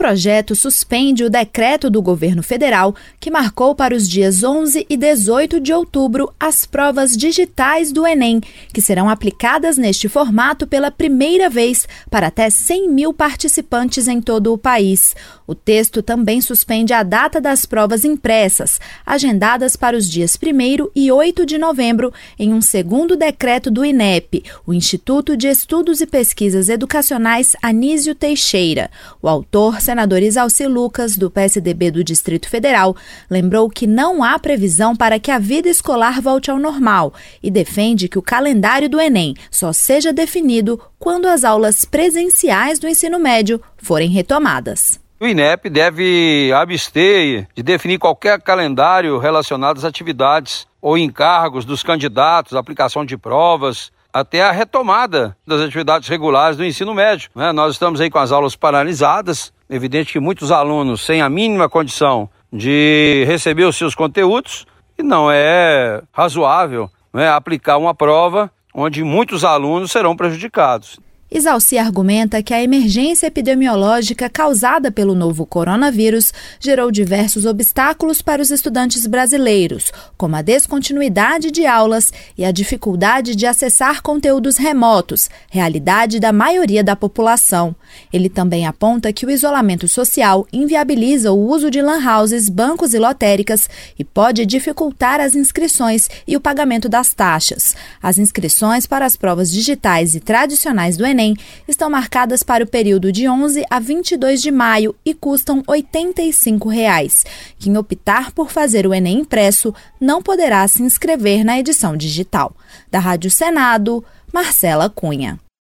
projeto suspende o decreto do governo federal que marcou para os dias 11 e 18 de outubro as provas digitais do Enem, que serão aplicadas neste formato pela primeira vez para até 100 mil participantes em todo o país. O texto também suspende a data das provas impressas, agendadas para os dias 1 e 8 de novembro, em um segundo decreto do INEP, o Instituto de Estudos e Pesquisas Educacionais Anísio Teixeira. O autor, senador Isalci Lucas, do PSDB do Distrito Federal, lembrou que não há previsão para que a vida escolar volte ao normal e defende que o calendário do Enem só seja definido quando as aulas presenciais do ensino médio forem retomadas. O INEP deve abster de definir qualquer calendário relacionado às atividades ou encargos dos candidatos, aplicação de provas, até a retomada das atividades regulares do ensino médio. Né? Nós estamos aí com as aulas paralisadas, evidente que muitos alunos sem a mínima condição de receber os seus conteúdos e não é razoável né, aplicar uma prova onde muitos alunos serão prejudicados. Isalci argumenta que a emergência epidemiológica causada pelo novo coronavírus gerou diversos obstáculos para os estudantes brasileiros, como a descontinuidade de aulas e a dificuldade de acessar conteúdos remotos, realidade da maioria da população. Ele também aponta que o isolamento social inviabiliza o uso de lan houses, bancos e lotéricas e pode dificultar as inscrições e o pagamento das taxas. As inscrições para as provas digitais e tradicionais do Enem Enem estão marcadas para o período de 11 a 22 de maio e custam 85 reais. Quem optar por fazer o Enem impresso não poderá se inscrever na edição digital. Da Rádio Senado, Marcela Cunha.